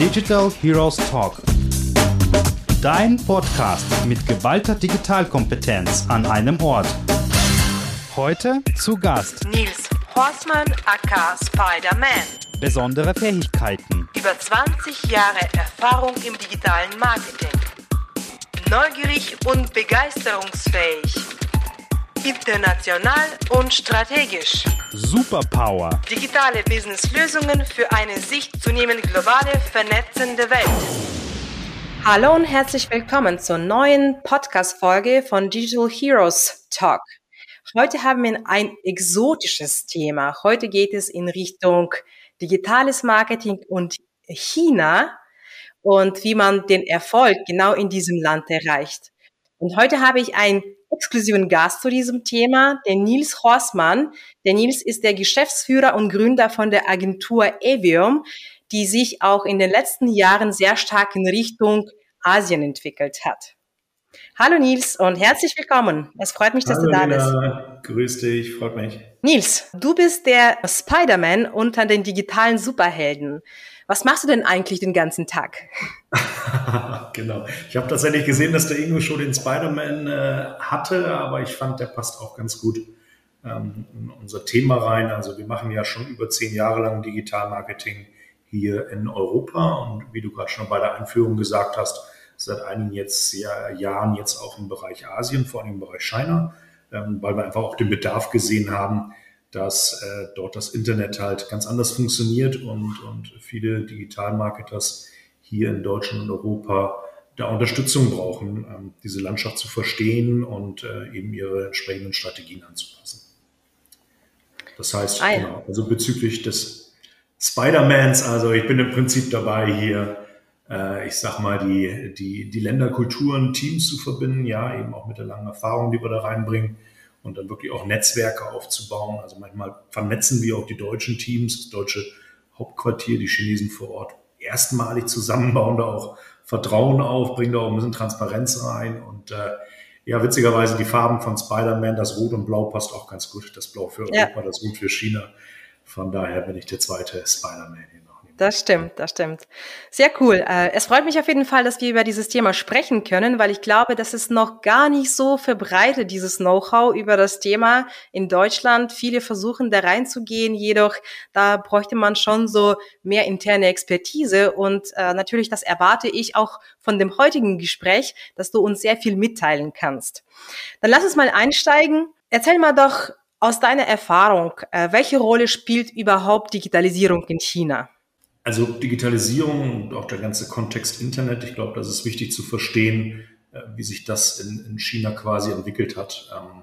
Digital Heroes Talk. Dein Podcast mit geballter Digitalkompetenz an einem Ort. Heute zu Gast Nils Horstmann aka Spider-Man. besondere Fähigkeiten. Über 20 Jahre Erfahrung im digitalen Marketing. Neugierig und begeisterungsfähig. International und strategisch. Superpower. Digitale Businesslösungen für eine sich zunehmend globale, vernetzende Welt. Hallo und herzlich willkommen zur neuen Podcast-Folge von Digital Heroes Talk. Heute haben wir ein exotisches Thema. Heute geht es in Richtung digitales Marketing und China und wie man den Erfolg genau in diesem Land erreicht. Und heute habe ich einen exklusiven Gast zu diesem Thema, den Nils Horstmann. Der Nils ist der Geschäftsführer und Gründer von der Agentur Evium, die sich auch in den letzten Jahren sehr stark in Richtung Asien entwickelt hat. Hallo Nils und herzlich willkommen. Es freut mich, dass Hallo du da Lena. bist. Grüß dich, freut mich. Nils, du bist der Spider-Man unter den digitalen Superhelden. Was machst du denn eigentlich den ganzen Tag? genau. Ich habe tatsächlich gesehen, dass der Ingo schon den Spider-Man äh, hatte, aber ich fand, der passt auch ganz gut ähm, in unser Thema rein. Also wir machen ja schon über zehn Jahre lang Digital-Marketing hier in Europa und wie du gerade schon bei der Einführung gesagt hast, seit einigen jetzt, ja, Jahren jetzt auch im Bereich Asien, vor allem im Bereich China, ähm, weil wir einfach auch den Bedarf gesehen haben, dass äh, dort das Internet halt ganz anders funktioniert und, und viele Digital-Marketers hier in Deutschland und Europa da Unterstützung brauchen, ähm, diese Landschaft zu verstehen und äh, eben ihre entsprechenden Strategien anzupassen. Das heißt, genau, also bezüglich des Spider-Mans, also ich bin im Prinzip dabei hier, äh, ich sag mal, die, die, die Länderkulturen, Teams zu verbinden, ja, eben auch mit der langen Erfahrung, die wir da reinbringen und dann wirklich auch Netzwerke aufzubauen. Also manchmal vernetzen wir auch die deutschen Teams, das deutsche Hauptquartier, die Chinesen vor Ort erstmalig zusammen, bauen da auch Vertrauen auf, bringen da auch ein bisschen Transparenz rein und äh, ja, witzigerweise die Farben von Spider-Man, das Rot und Blau passt auch ganz gut. Das Blau für Ja. Europa, das Rot für China. Von daher bin ich der zweite Spider-Man hier. Das stimmt, das stimmt. Sehr cool. Äh, Es freut mich auf jeden Fall, dass wir über dieses Thema sprechen können, weil ich glaube, das ist noch gar nicht so verbreitet, dieses Know-how über das Thema in Deutschland. Viele versuchen da reinzugehen, jedoch da bräuchte man schon so mehr interne Expertise und äh, natürlich, das erwarte ich auch von dem heutigen Gespräch, dass du uns sehr viel mitteilen kannst. Dann lass uns mal einsteigen. Erzähl mal doch aus deiner Erfahrung, äh, welche Rolle spielt überhaupt Digitalisierung in China? Also Digitalisierung und auch der ganze Kontext Internet, ich glaube, das ist wichtig zu verstehen, äh, wie sich das in, in China quasi entwickelt hat. Ähm,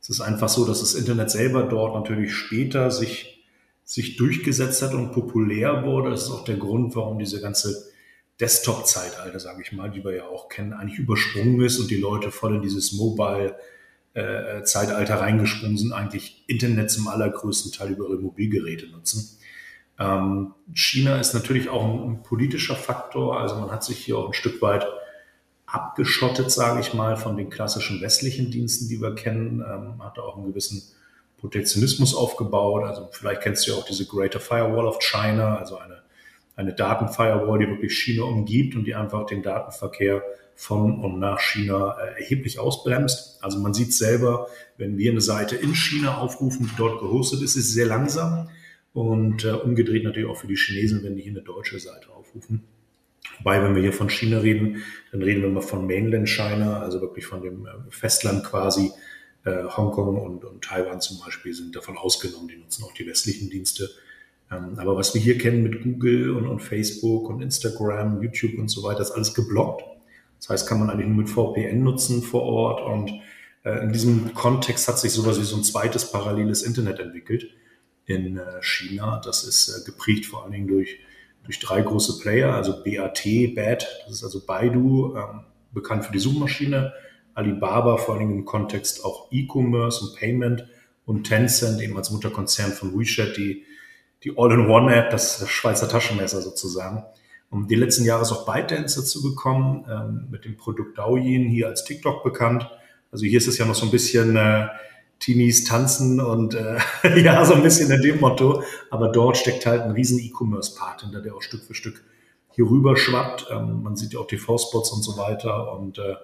Es ist einfach so, dass das Internet selber dort natürlich später sich, sich durchgesetzt hat und populär wurde. Das ist auch der Grund, warum diese ganze Desktop-Zeitalter, sage ich mal, die wir ja auch kennen, eigentlich übersprungen ist und die Leute voll in dieses Mobile-Zeitalter reingesprungen sind, eigentlich Internet zum allergrößten Teil über ihre Mobilgeräte nutzen. Ähm, China ist natürlich auch ein, ein politischer Faktor. Also man hat sich hier auch ein Stück weit abgeschottet, sage ich mal, von den klassischen westlichen Diensten, die wir kennen. Ähm, hat auch einen gewissen Protektionismus aufgebaut. Also vielleicht kennst du ja auch diese Greater Firewall of China, also eine, eine Datenfirewall, die wirklich China umgibt und die einfach den Datenverkehr von und nach China äh, erheblich ausbremst. Also man sieht selber, wenn wir eine Seite in China aufrufen, die dort gehostet ist, ist sehr langsam. Und äh, umgedreht natürlich auch für die Chinesen, wenn die hier eine deutsche Seite aufrufen. Wobei, wenn wir hier von China reden, dann reden wir mal von Mainland China, also wirklich von dem äh, Festland quasi. Äh, Hongkong und, und Taiwan zum Beispiel sind davon ausgenommen, die nutzen auch die westlichen Dienste. Ähm, aber was wir hier kennen mit Google und, und Facebook und Instagram, YouTube und so weiter, ist alles geblockt. Das heißt, kann man eigentlich nur mit VPN nutzen vor Ort. Und äh, in diesem Kontext hat sich sowas wie so ein zweites paralleles Internet entwickelt in äh, China. Das ist äh, geprägt vor allen Dingen durch, durch drei große Player, also BAT, BAT, das ist also Baidu, ähm, bekannt für die Suchmaschine, Alibaba vor allen Dingen im Kontext auch E-Commerce und Payment und Tencent eben als Mutterkonzern von WeChat, die, die All-in-One-App, das Schweizer Taschenmesser sozusagen. Um die letzten Jahre ist auch ByteDance dazu gekommen, ähm, mit dem Produkt Douyin, hier als TikTok bekannt. Also hier ist es ja noch so ein bisschen äh, Teenies tanzen und äh, ja, so ein bisschen in dem Motto. Aber dort steckt halt ein riesen E-Commerce-Part hinter, der auch Stück für Stück hier rüber schwappt. Ähm, man sieht ja auch TV-Spots und so weiter. Und äh,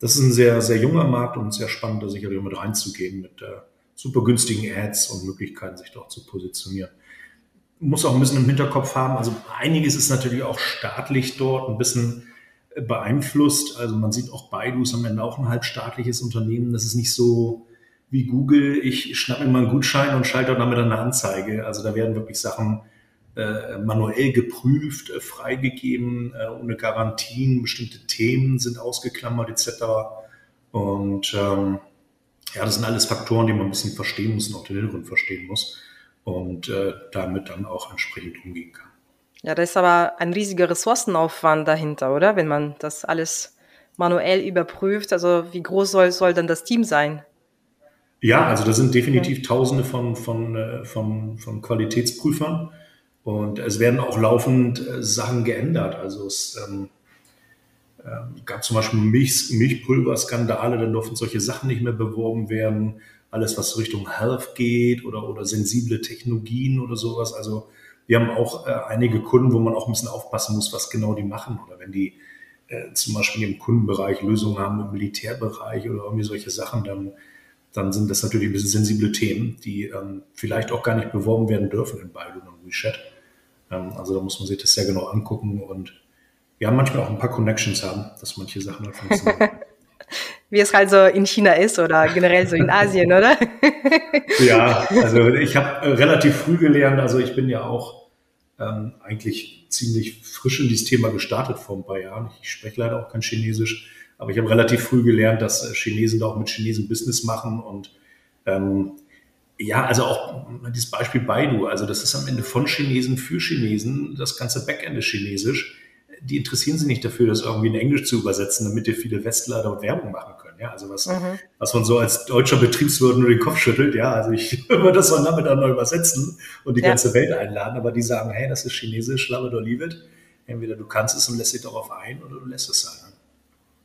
das ist ein sehr, sehr junger Markt und sehr spannend, da sicherlich mit reinzugehen mit äh, super günstigen Ads und Möglichkeiten, sich dort zu positionieren. Muss auch ein bisschen im Hinterkopf haben. Also einiges ist natürlich auch staatlich dort ein bisschen beeinflusst. Also man sieht auch Baidu ist am Ende auch ein halbstaatliches Unternehmen. Das ist nicht so wie Google. Ich schnappe mir mal einen Gutschein und schalte damit eine Anzeige. Also da werden wirklich Sachen äh, manuell geprüft, äh, freigegeben, äh, ohne Garantien. Bestimmte Themen sind ausgeklammert etc. Und ähm, ja, das sind alles Faktoren, die man ein bisschen verstehen muss und auch den Hintergrund verstehen muss und äh, damit dann auch entsprechend umgehen kann. Ja, da ist aber ein riesiger Ressourcenaufwand dahinter, oder? Wenn man das alles manuell überprüft. Also wie groß soll, soll dann das Team sein? Ja, also da sind definitiv. Tausende von, von, äh, von, von Qualitätsprüfern und es werden auch laufend äh, Sachen geändert. Also es ähm, äh, gab zum Beispiel Milch, Milchpulverskandale, dann durften solche Sachen nicht mehr beworben werden. Alles, was Richtung Health geht oder, oder sensible Technologien oder sowas. Also wir haben auch äh, einige Kunden, wo man auch ein bisschen aufpassen muss, was genau die machen. Oder wenn die äh, zum Beispiel im Kundenbereich Lösungen haben, im Militärbereich oder irgendwie solche Sachen, dann, dann sind das natürlich ein bisschen sensible Themen, die ähm, vielleicht auch gar nicht beworben werden dürfen in Baidu und WeChat. Ähm, also da muss man sich das sehr genau angucken und ja, manchmal auch ein paar Connections haben, dass manche Sachen halt funktionieren. wie es halt so in China ist oder generell so in Asien, oder? ja, also ich habe äh, relativ früh gelernt, also ich bin ja auch ähm, eigentlich ziemlich frisch in dieses Thema gestartet vor ein paar Jahren. Ich spreche leider auch kein Chinesisch, aber ich habe relativ früh gelernt, dass äh, Chinesen da auch mit Chinesen Business machen und ähm, ja, also auch dieses Beispiel Baidu, also das ist am Ende von Chinesen für Chinesen, das ganze Backend ist chinesisch die interessieren sich nicht dafür, das irgendwie in Englisch zu übersetzen, damit dir viele Westler dort Werbung machen können. Ja, also was, mhm. was man so als deutscher Betriebswirt nur den Kopf schüttelt. Ja, also ich würde das von damit dann neu übersetzen und die ja. ganze Welt einladen. Aber die sagen, hey, das ist Chinesisch, love it or leave it. Entweder du kannst es und lässt dich darauf ein oder du lässt es sein.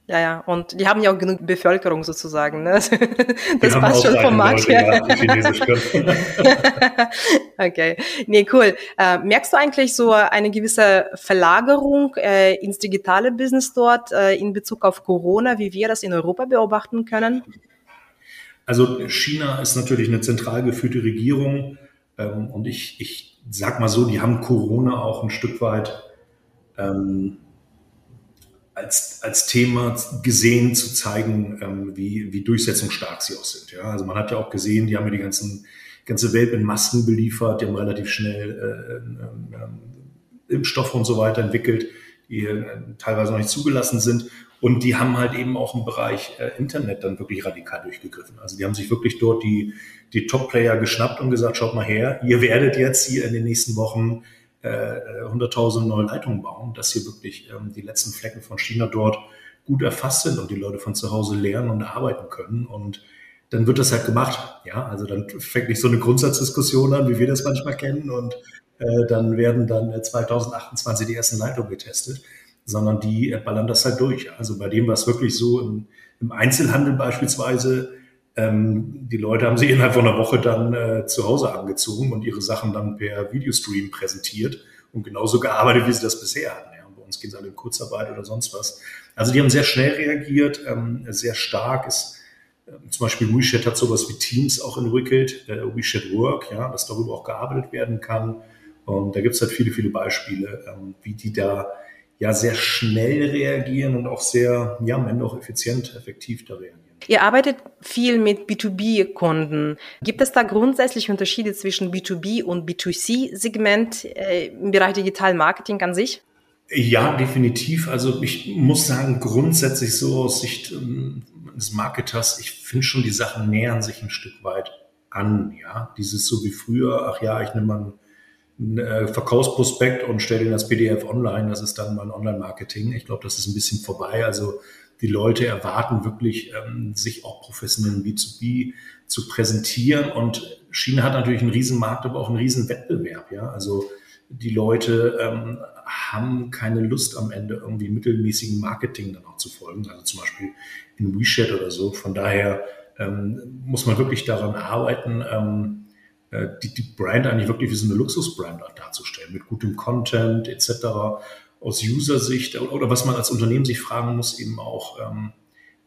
Ja, ja, und die haben ja auch genug Bevölkerung sozusagen. Ne? Das passt schon vom Markt her. okay, nee, cool. Äh, merkst du eigentlich so eine gewisse Verlagerung äh, ins digitale Business dort äh, in Bezug auf Corona, wie wir das in Europa beobachten können? Also China ist natürlich eine zentral geführte Regierung ähm, und ich, ich sag mal so, die haben Corona auch ein Stück weit ähm, als, als Thema gesehen zu zeigen, ähm, wie, wie durchsetzungsstark sie auch sind. Ja? Also man hat ja auch gesehen, die haben ja die ganzen, ganze Welt in Masken beliefert, die haben relativ schnell äh, äh, äh, Impfstoffe und so weiter entwickelt, die äh, teilweise noch nicht zugelassen sind. Und die haben halt eben auch im Bereich äh, Internet dann wirklich radikal durchgegriffen. Also die haben sich wirklich dort die, die Top-Player geschnappt und gesagt, schaut mal her, ihr werdet jetzt hier in den nächsten Wochen 100.000 äh, neue Leitungen bauen, dass hier wirklich ähm, die letzten Flecken von China dort gut erfasst sind und die Leute von zu Hause lernen und arbeiten können. Und dann wird das halt gemacht. Ja, also dann fängt nicht so eine Grundsatzdiskussion an, wie wir das manchmal kennen. Und äh, dann werden dann 2028 äh, die ersten Leitungen getestet, sondern die äh, ballern das halt durch. Also bei dem, was wirklich so im, im Einzelhandel beispielsweise ähm, die Leute haben sie innerhalb von einer Woche dann äh, zu Hause angezogen und ihre Sachen dann per Videostream präsentiert und genauso gearbeitet, wie sie das bisher hatten. Ja. bei uns geht es alle in Kurzarbeit oder sonst was. Also die haben sehr schnell reagiert, ähm, sehr stark. Ist, äh, zum Beispiel WeChat hat sowas wie Teams auch entwickelt, äh, WeChat Work, ja, dass darüber auch gearbeitet werden kann. Und da gibt es halt viele, viele Beispiele, ähm, wie die da ja sehr schnell reagieren und auch sehr, ja, am Ende auch effizient, effektiv da reagieren. Ihr arbeitet viel mit B2B-Kunden. Gibt es da grundsätzlich Unterschiede zwischen B2B und B2C-Segment äh, im Bereich Digital Marketing an sich? Ja, definitiv. Also ich muss sagen, grundsätzlich so aus Sicht ähm, des Marketers, ich finde schon, die Sachen nähern sich ein Stück weit an. Ja, dieses so wie früher, ach ja, ich nehme mal einen äh, Verkaufsprospekt und stelle den als PDF online, das ist dann mein Online-Marketing. Ich glaube, das ist ein bisschen vorbei. Also die Leute erwarten wirklich, ähm, sich auch professionell im B2B zu präsentieren. Und China hat natürlich einen riesen Markt, aber auch einen riesen Wettbewerb. Ja? Also die Leute ähm, haben keine Lust am Ende irgendwie mittelmäßigen Marketing dann auch zu folgen, also zum Beispiel in WeChat oder so. Von daher ähm, muss man wirklich daran arbeiten, ähm, äh, die, die Brand eigentlich wirklich wie so eine Luxusbrand darzustellen, mit gutem Content etc. aus User-Sicht oder was man als Unternehmen sich fragen muss, eben auch, ähm,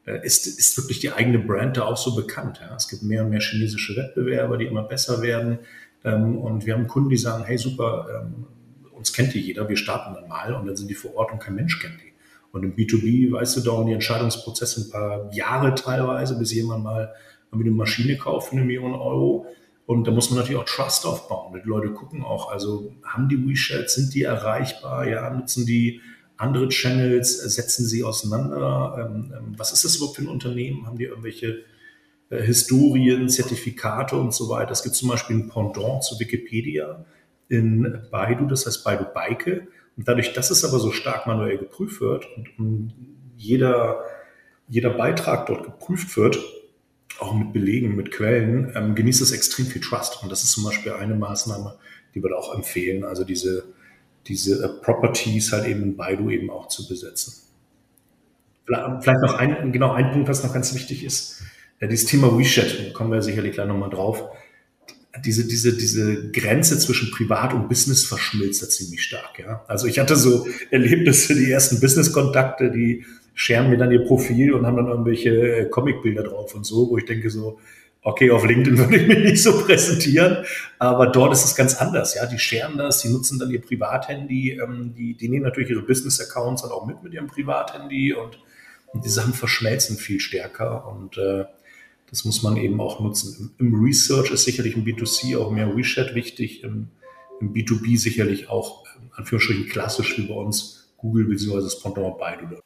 äh, ist, ist wirklich die eigene Brand da auch so bekannt? Ja? Es gibt mehr und mehr chinesische Wettbewerber, die immer besser werden. Ähm, und wir haben Kunden, die sagen, hey super, ähm, uns kennt die jeder, wir starten dann mal und dann sind die vor Ort und kein Mensch kennt die. Und im B2B, weißt du, dauern die Entscheidungsprozesse ein paar Jahre teilweise, bis jemand mal eine Maschine kauft für eine Million Euro. Und da muss man natürlich auch Trust aufbauen. Die Leute gucken auch, also haben die WeChat, sind die erreichbar, ja, nutzen die andere Channels, setzen sie auseinander. Ähm, ähm, was ist das überhaupt für ein Unternehmen? Haben die irgendwelche äh, Historien, Zertifikate und so weiter? Es gibt zum Beispiel ein Pendant zu Wikipedia in Baidu, das heißt Baidu Baike. Und dadurch, dass es aber so stark manuell geprüft wird und, und jeder, jeder Beitrag dort geprüft wird, auch mit Belegen, mit Quellen, ähm, genießt es extrem viel Trust. Und das ist zum Beispiel eine Maßnahme, die wir da auch empfehlen, also diese, diese äh, Properties halt eben in Baidu eben auch zu besetzen. Vielleicht noch ein, genau ein Punkt, was noch ganz wichtig ist. Ja, dieses Thema WeChat, da kommen wir sicherlich gleich nochmal drauf. Diese, diese, diese Grenze zwischen Privat und Business verschmilzt da ziemlich stark. Ja? Also ich hatte so Erlebnisse, die ersten Business-Kontakte, die scheren mir dann ihr Profil und haben dann irgendwelche äh, Comicbilder drauf und so, wo ich denke so, okay, auf LinkedIn würde ich mich nicht so präsentieren, aber dort ist es ganz anders. Ja, die scheren das, die nutzen dann ihr Privathandy, ähm, die, die nehmen natürlich ihre Business-Accounts dann auch mit mit ihrem Privathandy und, und die Sachen verschmelzen viel stärker und äh, das muss man eben auch nutzen. Im, Im, Research ist sicherlich im B2C auch mehr WeChat wichtig, im, im B2B sicherlich auch, in Anführungsstrichen klassisch wie bei uns, Google bzw. das Pendant Baidu.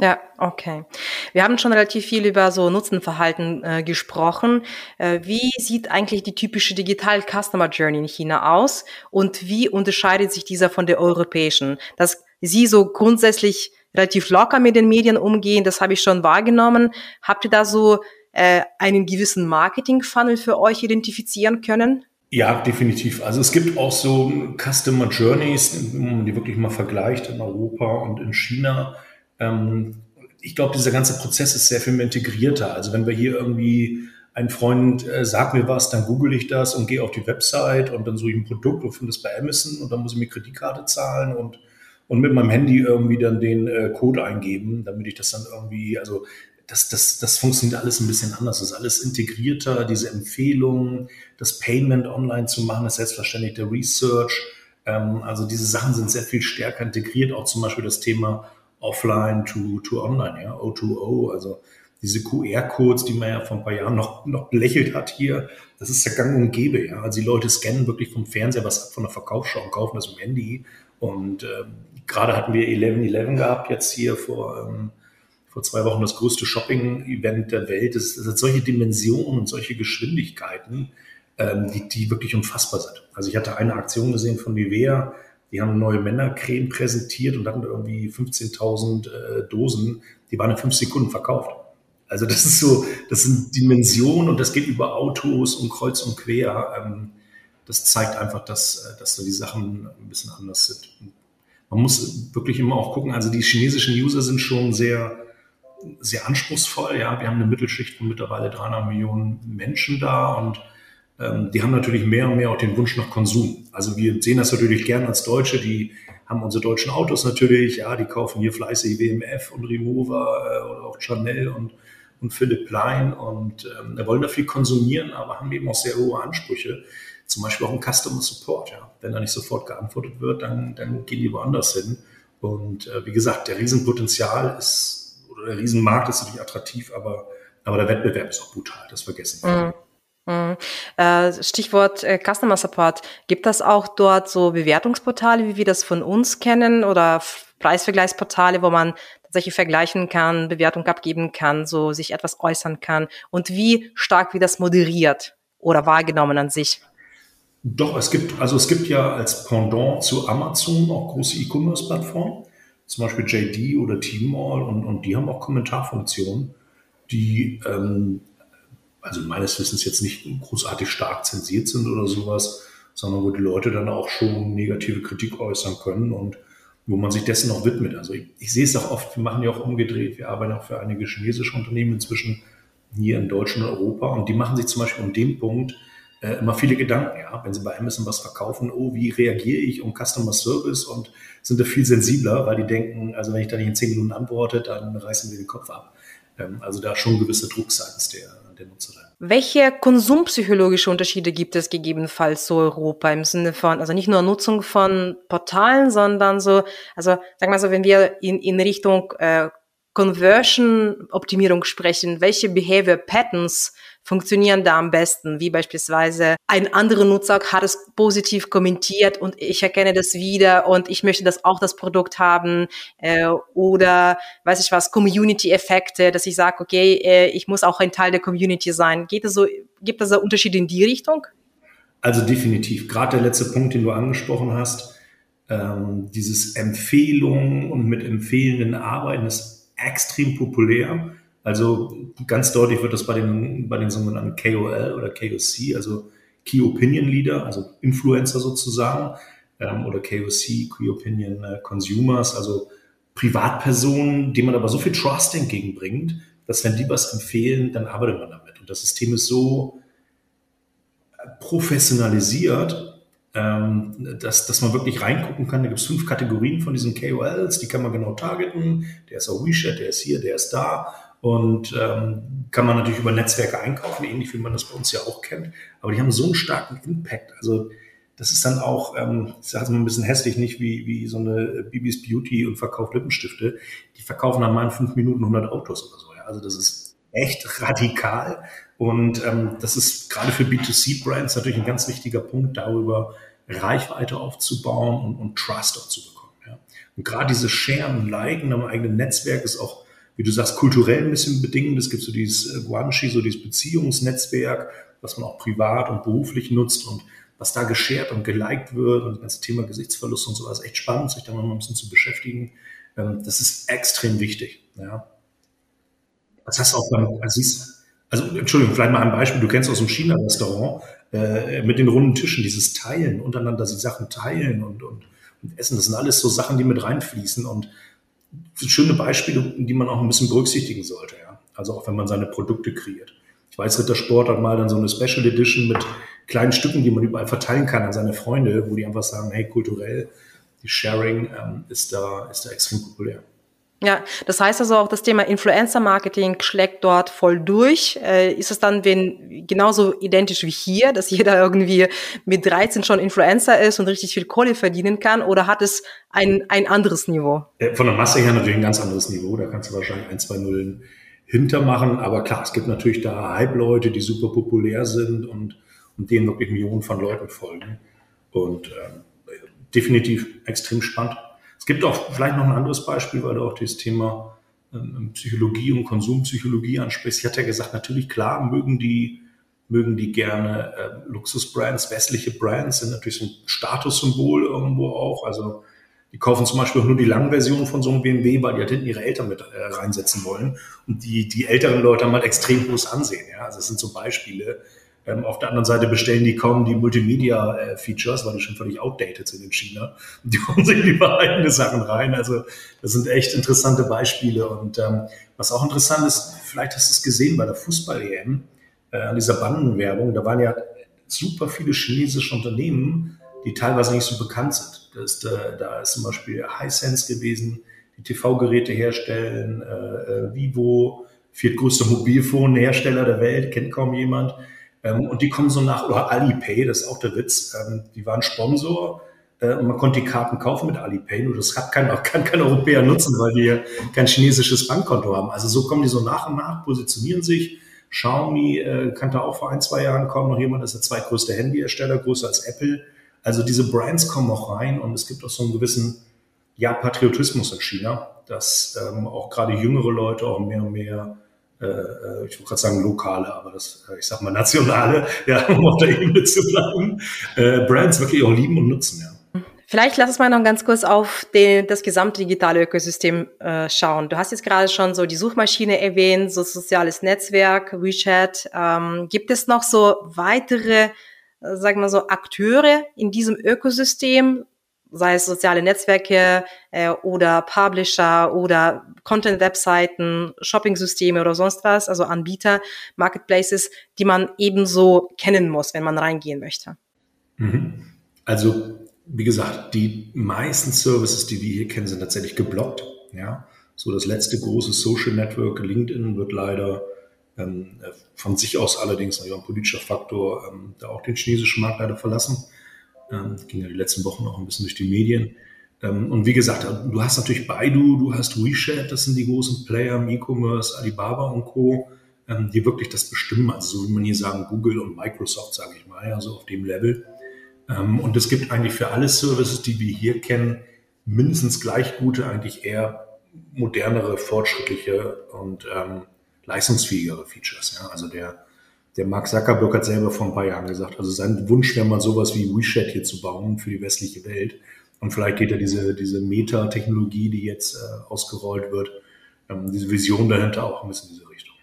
Ja, okay. Wir haben schon relativ viel über so Nutzenverhalten äh, gesprochen. Äh, wie sieht eigentlich die typische Digital Customer Journey in China aus und wie unterscheidet sich dieser von der europäischen? Dass Sie so grundsätzlich relativ locker mit den Medien umgehen, das habe ich schon wahrgenommen. Habt ihr da so äh, einen gewissen Marketing-Funnel für euch identifizieren können? Ja, definitiv. Also es gibt auch so Customer Journeys, wenn man die wirklich mal vergleicht in Europa und in China ähm, ich glaube, dieser ganze Prozess ist sehr viel integrierter. Also wenn wir hier irgendwie ein Freund äh, sagt mir was, dann google ich das und gehe auf die Website und dann suche ich ein Produkt und finde es bei Amazon und dann muss ich mir Kreditkarte zahlen und, und mit meinem Handy irgendwie dann den äh, Code eingeben, damit ich das dann irgendwie, also das, das, das funktioniert alles ein bisschen anders. Das ist alles integrierter, diese Empfehlungen, das Payment online zu machen, ist selbstverständlich der Research. Ähm, also diese Sachen sind sehr viel stärker integriert, auch zum Beispiel das Thema offline to, to online, ja, O2O, also diese QR-Codes, die man ja vor ein paar Jahren noch, noch belächelt hat hier, das ist der Gang und Gäbe, ja. Also die Leute scannen wirklich vom Fernseher was ab von der Verkaufsschau und kaufen das im Handy. Und ähm, gerade hatten wir 11.11 gehabt, jetzt hier vor, ähm, vor zwei Wochen das größte Shopping-Event der Welt. Das hat solche Dimensionen und solche Geschwindigkeiten, ähm, die, die wirklich unfassbar sind. Also ich hatte eine Aktion gesehen von Nivea, die haben eine neue Männercreme präsentiert und hatten irgendwie 15.000 äh, Dosen. Die waren in fünf Sekunden verkauft. Also das ist so, das sind Dimensionen und das geht über Autos und kreuz und quer. Ähm, das zeigt einfach, dass, äh, dass da die Sachen ein bisschen anders sind. Man muss wirklich immer auch gucken, also die chinesischen User sind schon sehr, sehr anspruchsvoll. Ja, wir haben eine Mittelschicht von mittlerweile 300 Millionen Menschen da und ähm, die haben natürlich mehr und mehr auch den Wunsch nach Konsum. Also wir sehen das natürlich gern als Deutsche, die haben unsere deutschen Autos natürlich, ja, die kaufen hier fleißig WMF und Remover äh, oder auch Chanel und, und Philipp Plein und ähm, wollen da viel konsumieren, aber haben eben auch sehr hohe Ansprüche. Zum Beispiel auch im Customer Support, ja. Wenn da nicht sofort geantwortet wird, dann, dann gehen die woanders hin. Und äh, wie gesagt, der Riesenpotenzial ist, oder der Riesenmarkt ist natürlich attraktiv, aber, aber der Wettbewerb ist auch brutal, das vergessen wir. Mhm. Mhm. Äh, Stichwort äh, Customer Support. Gibt das auch dort so Bewertungsportale, wie wir das von uns kennen oder Preisvergleichsportale, wo man tatsächlich vergleichen kann, Bewertung abgeben kann, so sich etwas äußern kann und wie stark wird das moderiert oder wahrgenommen an sich? Doch, es gibt, also es gibt ja als Pendant zu Amazon auch große E-Commerce-Plattformen, zum Beispiel JD oder Tmall und, und die haben auch Kommentarfunktionen, die ähm, also meines Wissens jetzt nicht großartig stark zensiert sind oder sowas, sondern wo die Leute dann auch schon negative Kritik äußern können und wo man sich dessen auch widmet. Also ich, ich sehe es auch oft, wir machen ja auch umgedreht, wir arbeiten auch für einige chinesische Unternehmen inzwischen hier in Deutschland und Europa und die machen sich zum Beispiel um den Punkt äh, immer viele Gedanken, ja. Wenn sie bei Amazon was verkaufen, oh, wie reagiere ich um Customer Service und sind da viel sensibler, weil die denken, also wenn ich da nicht in zehn Minuten antworte, dann reißen wir den Kopf ab. Ähm, also da schon gewisse Druck seitens der, der Nutzerin. Welche konsumpsychologische Unterschiede gibt es gegebenenfalls so Europa im Sinne von, also nicht nur Nutzung von Portalen, sondern so, also sagen wir so, wenn wir in, in Richtung äh, Conversion-Optimierung sprechen, welche Behavior Patterns funktionieren da am besten, wie beispielsweise ein anderer Nutzer hat es positiv kommentiert und ich erkenne das wieder und ich möchte das auch das Produkt haben äh, oder weiß ich was, Community-Effekte, dass ich sage, okay, äh, ich muss auch ein Teil der Community sein. Geht es so, gibt es da Unterschiede in die Richtung? Also definitiv. Gerade der letzte Punkt, den du angesprochen hast, ähm, dieses Empfehlungen und mit empfehlenden Arbeiten ist extrem populär. Also ganz deutlich wird das bei den, bei den sogenannten KOL oder KOC, also Key Opinion Leader, also Influencer sozusagen, ähm, oder KOC, Key Opinion äh, Consumers, also Privatpersonen, denen man aber so viel Trust entgegenbringt, dass wenn die was empfehlen, dann arbeitet man damit. Und das System ist so professionalisiert, ähm, dass, dass man wirklich reingucken kann. Da gibt es fünf Kategorien von diesen KOLs, die kann man genau targeten. Der ist auf WeChat, der ist hier, der ist da und ähm, kann man natürlich über Netzwerke einkaufen, ähnlich wie man das bei uns ja auch kennt. Aber die haben so einen starken Impact. Also das ist dann auch, ähm, ich sage es mal ein bisschen hässlich, nicht wie, wie so eine Bibis Beauty und verkauft Lippenstifte. Die verkaufen dann mal in fünf Minuten 100 Autos oder so. Ja. Also das ist echt radikal. Und ähm, das ist gerade für B2C-Brands natürlich ein ganz wichtiger Punkt, darüber Reichweite aufzubauen und, und Trust auch zu bekommen. Ja. Und gerade diese Share und Liken am eigenen Netzwerk ist auch wie du sagst, kulturell ein bisschen bedingend. Es gibt so dieses äh, Guanxi, so dieses Beziehungsnetzwerk, was man auch privat und beruflich nutzt und was da geshared und geliked wird und das ganze Thema Gesichtsverlust und sowas, echt spannend, sich da mal ein bisschen zu beschäftigen. Ähm, das ist extrem wichtig. Ja. Das hast du auch beim, also, also Entschuldigung, vielleicht mal ein Beispiel, du kennst aus dem China-Restaurant äh, mit den runden Tischen, dieses Teilen, untereinander die Sachen teilen und, und, und essen, das sind alles so Sachen, die mit reinfließen und schöne Beispiele, die man auch ein bisschen berücksichtigen sollte. Ja? Also auch wenn man seine Produkte kreiert. Ich weiß, Rittersport hat mal dann so eine Special Edition mit kleinen Stücken, die man überall verteilen kann an seine Freunde, wo die einfach sagen, hey, kulturell, die Sharing ähm, ist, da, ist da extrem populär. Ja, das heißt also auch das Thema Influencer-Marketing schlägt dort voll durch. Äh, ist es dann wenn, genauso identisch wie hier, dass jeder irgendwie mit 13 schon Influencer ist und richtig viel Kohle verdienen kann oder hat es ein, ein anderes Niveau? Äh, von der Masse her natürlich ein ganz anderes Niveau. Da kannst du wahrscheinlich ein, zwei Nullen hintermachen. Aber klar, es gibt natürlich da Hype-Leute, die super populär sind und, und denen wirklich Millionen von Leuten folgen. Und ähm, definitiv extrem spannend gibt auch vielleicht noch ein anderes Beispiel, weil du auch dieses Thema ähm, Psychologie und Konsumpsychologie ansprichst. Ich hatte ja gesagt, natürlich klar mögen die mögen die gerne äh, Luxusbrands, westliche Brands sind natürlich so ein Statussymbol irgendwo auch. Also die kaufen zum Beispiel auch nur die lange Version von so einem BMW, weil die halt hinten ihre Eltern mit äh, reinsetzen wollen. Und die, die älteren Leute haben halt extrem hohes Ansehen. Ja? Also das sind so Beispiele, ähm, auf der anderen Seite bestellen die kaum die Multimedia-Features, weil die schon völlig outdated sind in China. Die holen sich lieber eigene Sachen rein. Also das sind echt interessante Beispiele. Und ähm, was auch interessant ist, vielleicht hast du es gesehen bei der Fußball-EM, äh, an dieser Bandenwerbung, da waren ja super viele chinesische Unternehmen, die teilweise nicht so bekannt sind. Da ist, äh, da ist zum Beispiel Hisense gewesen, die TV-Geräte herstellen, äh, äh, Vivo, viertgrößter Mobilfonhersteller der Welt, kennt kaum jemand. Ähm, und die kommen so nach, oder Alipay, das ist auch der Witz, ähm, die waren Sponsor äh, und man konnte die Karten kaufen mit Alipay, nur das kein, kann kein Europäer nutzen, weil wir kein chinesisches Bankkonto haben. Also so kommen die so nach und nach, positionieren sich. Xiaomi äh, kannte auch vor ein, zwei Jahren kaum noch jemand, das ist der zweitgrößte Handyhersteller, größer als Apple. Also diese Brands kommen auch rein und es gibt auch so einen gewissen ja, Patriotismus in China, dass ähm, auch gerade jüngere Leute auch mehr und mehr äh, äh, ich wollte gerade sagen lokale, aber das, äh, ich sag mal nationale, ja, um auf der Ebene zu bleiben, äh, Brands wirklich auch lieben und nutzen, ja. Vielleicht lass uns mal noch ganz kurz auf den, das gesamte digitale Ökosystem äh, schauen. Du hast jetzt gerade schon so die Suchmaschine erwähnt, so soziales Netzwerk, WeChat. Ähm, gibt es noch so weitere, äh, sagen wir so, Akteure in diesem Ökosystem, sei es soziale Netzwerke äh, oder Publisher oder Content-Webseiten, Shopping-Systeme oder sonst was, also Anbieter, Marketplaces, die man ebenso kennen muss, wenn man reingehen möchte. Mhm. Also wie gesagt, die meisten Services, die wir hier kennen, sind tatsächlich geblockt. Ja, so das letzte große Social Network, LinkedIn, wird leider ähm, von sich aus allerdings, ein politischer Faktor, ähm, da auch den chinesischen Markt leider verlassen. Ähm, ging ja die letzten Wochen auch ein bisschen durch die Medien. Ähm, und wie gesagt, du hast natürlich Baidu, du hast WeChat, das sind die großen Player im E-Commerce, Alibaba und Co., ähm, die wirklich das bestimmen. Also so wie man hier sagen, Google und Microsoft, sage ich mal, ja, so auf dem Level. Ähm, und es gibt eigentlich für alle Services, die wir hier kennen, mindestens gleich gute, eigentlich eher modernere, fortschrittliche und ähm, leistungsfähigere Features. Ja? Also der, der Mark Zuckerberg hat selber vor ein paar Jahren gesagt, also sein Wunsch wäre mal sowas wie WeChat hier zu bauen für die westliche Welt. Und vielleicht geht ja diese, diese Meta-Technologie, die jetzt äh, ausgerollt wird, ähm, diese Vision dahinter auch ein bisschen in diese Richtung.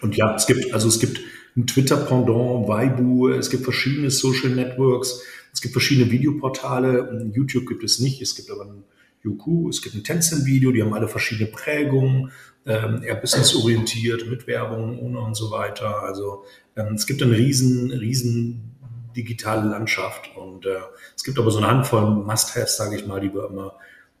Und ja, es gibt, also es gibt ein Twitter-Pendant, Weibo, es gibt verschiedene Social Networks, es gibt verschiedene Videoportale. YouTube gibt es nicht, es gibt aber ein Youku, es gibt ein Tencent-Video, die haben alle verschiedene Prägungen, ähm, eher businessorientiert, mit Werbung ohne und so weiter. Also ähm, es gibt eine riesen, riesen digitale Landschaft und äh, es gibt aber so eine Handvoll Must-Haves, sage ich mal, die wir immer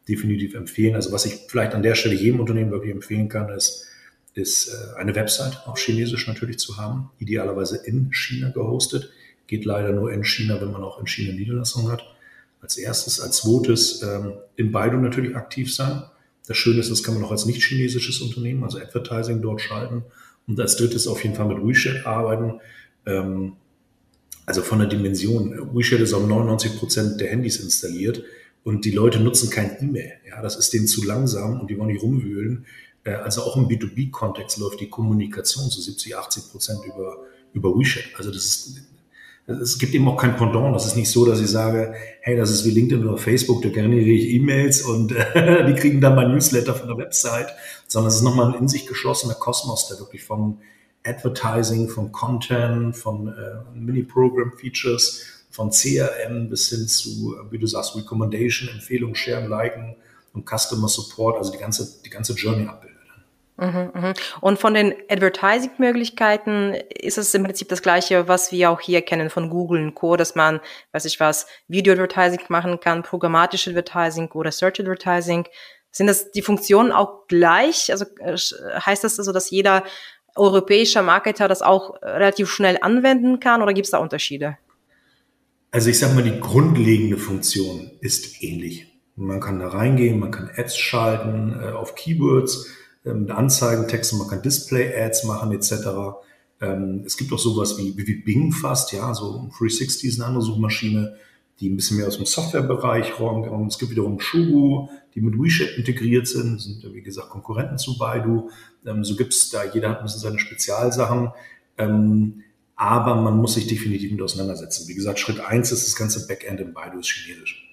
definitiv empfehlen. Also was ich vielleicht an der Stelle jedem Unternehmen wirklich empfehlen kann, ist, ist äh, eine Website, auch chinesisch natürlich zu haben, idealerweise in China gehostet. Geht leider nur in China, wenn man auch in China Niederlassungen hat. Als erstes, als zweites ähm, in Baidu natürlich aktiv sein. Das Schöne ist, das kann man auch als nicht chinesisches Unternehmen, also Advertising dort schalten. Und als drittes auf jeden Fall mit WeChat arbeiten. Ähm, also von der Dimension. WeChat ist auf 99 Prozent der Handys installiert und die Leute nutzen kein E-Mail. Ja, das ist denen zu langsam und die wollen nicht rumwühlen. Äh, also auch im B2B-Kontext läuft die Kommunikation zu 70, 80 Prozent über, über WeChat. Also das ist es gibt eben auch kein Pendant. Das ist nicht so, dass ich sage, hey, das ist wie LinkedIn oder Facebook, da generiere ich E-Mails und die kriegen dann mein Newsletter von der Website, sondern es ist nochmal ein in sich geschlossener Kosmos, der wirklich von Advertising, von Content, von äh, Mini-Program-Features, von CRM bis hin zu, wie du sagst, Recommendation, Empfehlung, Share, Liken und Customer Support, also die ganze, die ganze Journey abbildet. Mhm, mhm. Und von den Advertising-Möglichkeiten ist es im Prinzip das Gleiche, was wir auch hier kennen von Google und Co., dass man, weiß ich was, Video-Advertising machen kann, programmatische Advertising oder Search-Advertising. Sind das die Funktionen auch gleich? Also äh, heißt das also, dass jeder europäische Marketer das auch relativ schnell anwenden kann oder gibt es da Unterschiede? Also ich sage mal, die grundlegende Funktion ist ähnlich. Man kann da reingehen, man kann Ads schalten äh, auf Keywords ähm, mit Anzeigentexten, man kann Display-Ads machen etc. Ähm, es gibt auch sowas wie, wie Bing fast, ja, so 360 ist eine andere Suchmaschine, die ein bisschen mehr aus dem Softwarebereich räumen. Es gibt wiederum Shubu, die mit WeChat integriert sind, sind wie gesagt Konkurrenten zu Baidu. Ähm, so gibt's da, jeder hat ein bisschen seine Spezialsachen. Ähm, aber man muss sich definitiv mit auseinandersetzen. Wie gesagt, Schritt eins ist das ganze Backend in Baidu ist chinesisch.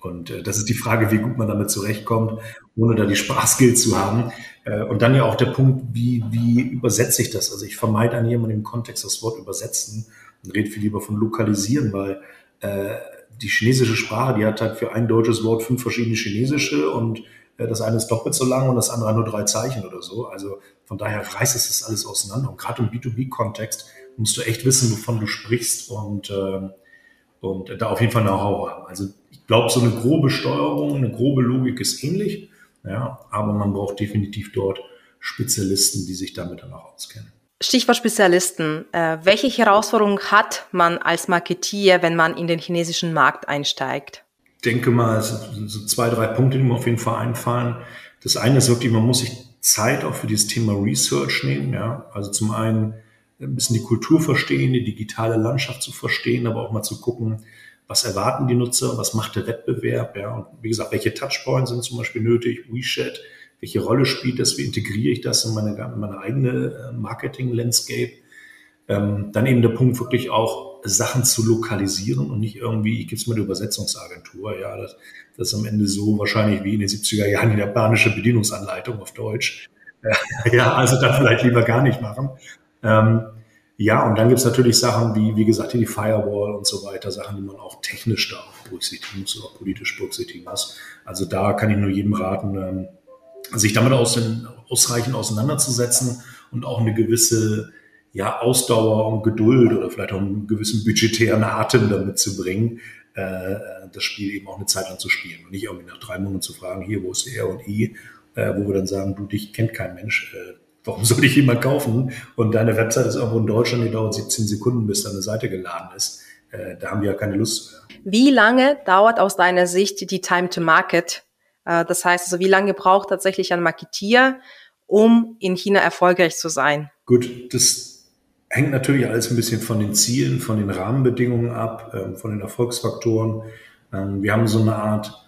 Und äh, das ist die Frage, wie gut man damit zurechtkommt, ohne da die Sprachskills zu haben. Äh, und dann ja auch der Punkt, wie, wie übersetze ich das? Also ich vermeide an jemandem im Kontext das Wort übersetzen und rede viel lieber von lokalisieren, weil äh, die chinesische Sprache, die hat halt für ein deutsches Wort fünf verschiedene chinesische und äh, das eine ist doppelt so lang und das andere nur drei Zeichen oder so. Also von daher reißt es das alles auseinander. Und gerade im B2B-Kontext musst du echt wissen, wovon du sprichst und, äh, und da auf jeden Fall Know-how haben. Also ich glaube, so eine grobe Steuerung, eine grobe Logik ist ähnlich, ja, aber man braucht definitiv dort Spezialisten, die sich damit dann auch auskennen. Stichwort Spezialisten. Äh, welche Herausforderungen hat man als Marketier, wenn man in den chinesischen Markt einsteigt? Ich denke mal, es sind so zwei, drei Punkte, die mir auf jeden Fall einfallen. Das eine ist wirklich, man muss sich Zeit auch für dieses Thema Research nehmen. Ja? Also zum einen ein bisschen die Kultur verstehen, die digitale Landschaft zu verstehen, aber auch mal zu gucken, was erwarten die Nutzer, was macht der Wettbewerb, ja, und wie gesagt, welche Touchpoints sind zum Beispiel nötig, WeChat, welche Rolle spielt das, wie integriere ich das in meine, in meine eigene äh, Marketing-Landscape. Ähm, dann eben der Punkt, wirklich auch Sachen zu lokalisieren und nicht irgendwie, ich gebe es mit der Übersetzungsagentur, ja, das, das ist am Ende so wahrscheinlich wie in den 70er Jahren die japanische Bedienungsanleitung auf Deutsch. ja, also dann vielleicht lieber gar nicht machen. Ähm, Ja, und dann gibt's natürlich Sachen wie, wie gesagt, die Firewall und so weiter, Sachen, die man auch technisch da auch berücksichtigen muss oder politisch berücksichtigen muss. Also da kann ich nur jedem raten, ähm, sich damit aus, ausreichend auseinanderzusetzen und auch eine gewisse ja, Ausdauer und Geduld oder vielleicht auch einen gewissen budgetären Atem damit zu bringen, äh, das Spiel eben auch eine Zeit lang zu spielen und nicht irgendwie nach drei Monaten zu fragen, hier, wo ist R und I, äh, wo wir dann sagen, du, dich kennt kein Mensch, äh, warum soll ich jemand kaufen? Und deine Website ist irgendwo in Deutschland, die dauert 17 Sekunden, bis deine Seite geladen ist. Äh, da haben wir ja keine Lust mehr. Wie lange dauert aus deiner Sicht die Time to Market? Äh, das heißt also, wie lange braucht tatsächlich ein Marketier, um in China erfolgreich zu sein? Gut, das hängt natürlich alles ein bisschen von den Zielen, von den Rahmenbedingungen ab, ähm, von den Erfolgsfaktoren. Ähm, wir haben so eine Art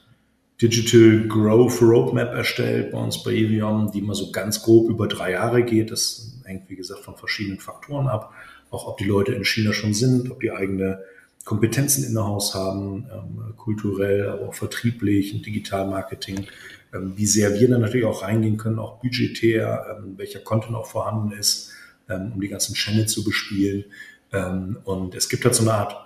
Digital Growth Roadmap erstellt bei uns bei Evion, die mal so ganz grob über drei Jahre geht. Das hängt, wie gesagt, von verschiedenen Faktoren ab. Auch ob die Leute in China schon sind, ob die eigene Kompetenzen in der Haus haben, ähm, kulturell, aber auch vertrieblich, Digitalmarketing, ähm, wie sehr wir dann natürlich auch reingehen können, auch budgetär, ähm, welcher Content auch vorhanden ist, ähm, um die ganzen Channel zu bespielen. Ähm, und es gibt halt so eine Art